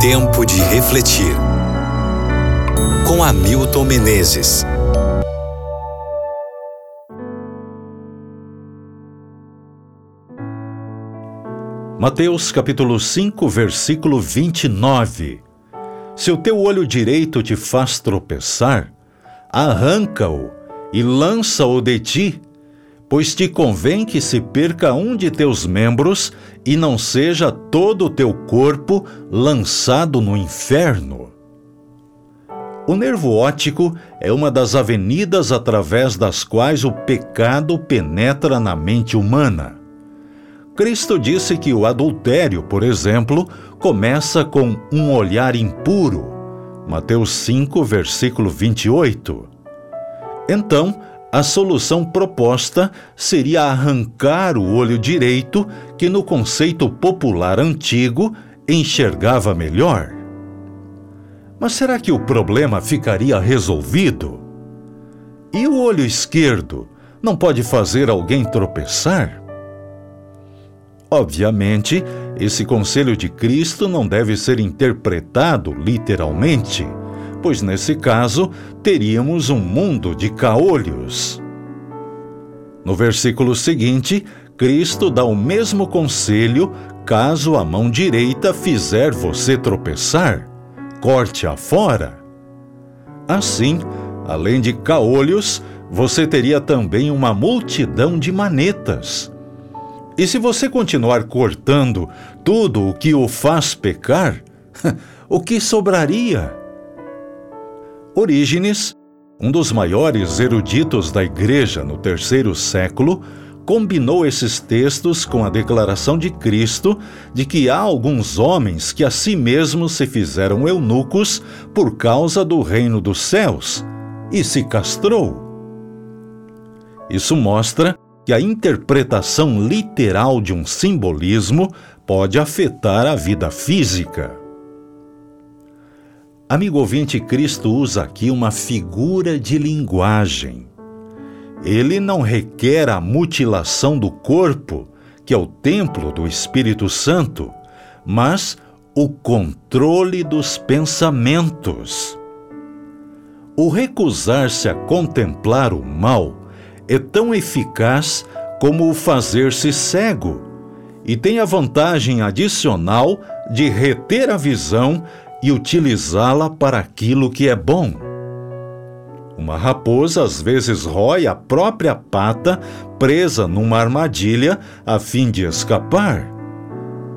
Tempo de refletir. Com Hamilton Menezes. Mateus capítulo 5, versículo 29. Se o teu olho direito te faz tropeçar, arranca-o e lança-o de ti, pois te convém que se perca um de teus membros e não seja todo o teu corpo lançado no inferno. O nervo óptico é uma das avenidas através das quais o pecado penetra na mente humana. Cristo disse que o adultério, por exemplo, começa com um olhar impuro. Mateus 5, versículo 28. Então, a solução proposta seria arrancar o olho direito, que no conceito popular antigo enxergava melhor. Mas será que o problema ficaria resolvido? E o olho esquerdo não pode fazer alguém tropeçar? Obviamente, esse conselho de Cristo não deve ser interpretado literalmente, pois nesse caso teríamos um mundo de caolhos. No versículo seguinte, Cristo dá o mesmo conselho caso a mão direita fizer você tropeçar, corte-a fora. Assim, além de caolhos, você teria também uma multidão de manetas e se você continuar cortando tudo o que o faz pecar, o que sobraria? Orígenes, um dos maiores eruditos da Igreja no terceiro século, combinou esses textos com a declaração de Cristo de que há alguns homens que a si mesmos se fizeram eunucos por causa do reino dos céus e se castrou. Isso mostra que a interpretação literal de um simbolismo pode afetar a vida física. Amigo ouvinte, Cristo usa aqui uma figura de linguagem. Ele não requer a mutilação do corpo, que é o templo do Espírito Santo, mas o controle dos pensamentos. O recusar-se a contemplar o mal é tão eficaz como o fazer-se cego e tem a vantagem adicional de reter a visão e utilizá-la para aquilo que é bom. Uma raposa às vezes rói a própria pata presa numa armadilha a fim de escapar.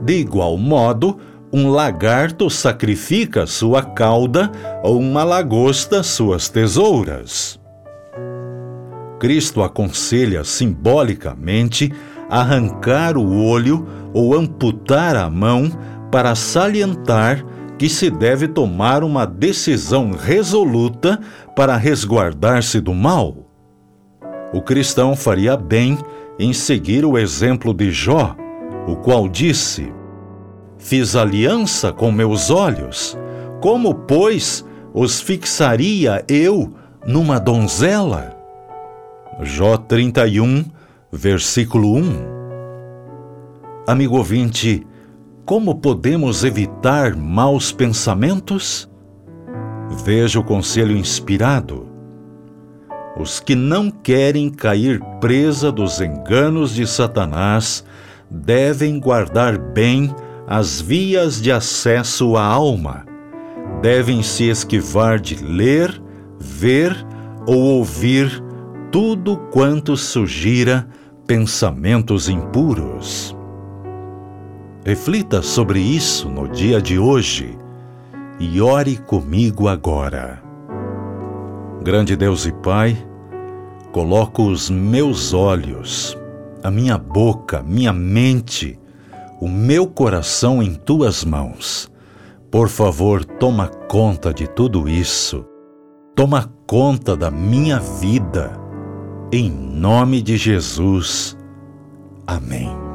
De igual modo, um lagarto sacrifica sua cauda ou uma lagosta suas tesouras. Cristo aconselha simbolicamente arrancar o olho ou amputar a mão para salientar que se deve tomar uma decisão resoluta para resguardar-se do mal. O cristão faria bem em seguir o exemplo de Jó, o qual disse: Fiz aliança com meus olhos, como, pois, os fixaria eu numa donzela? Jó 31, versículo 1. Amigo ouvinte, como podemos evitar maus pensamentos? Veja o conselho inspirado. Os que não querem cair presa dos enganos de Satanás devem guardar bem as vias de acesso à alma. Devem se esquivar de ler, ver ou ouvir tudo quanto sugira pensamentos impuros. Reflita sobre isso no dia de hoje e ore comigo agora. Grande Deus e Pai, coloco os meus olhos, a minha boca, minha mente, o meu coração em tuas mãos. Por favor, toma conta de tudo isso. Toma conta da minha vida em nome de Jesus. Amém.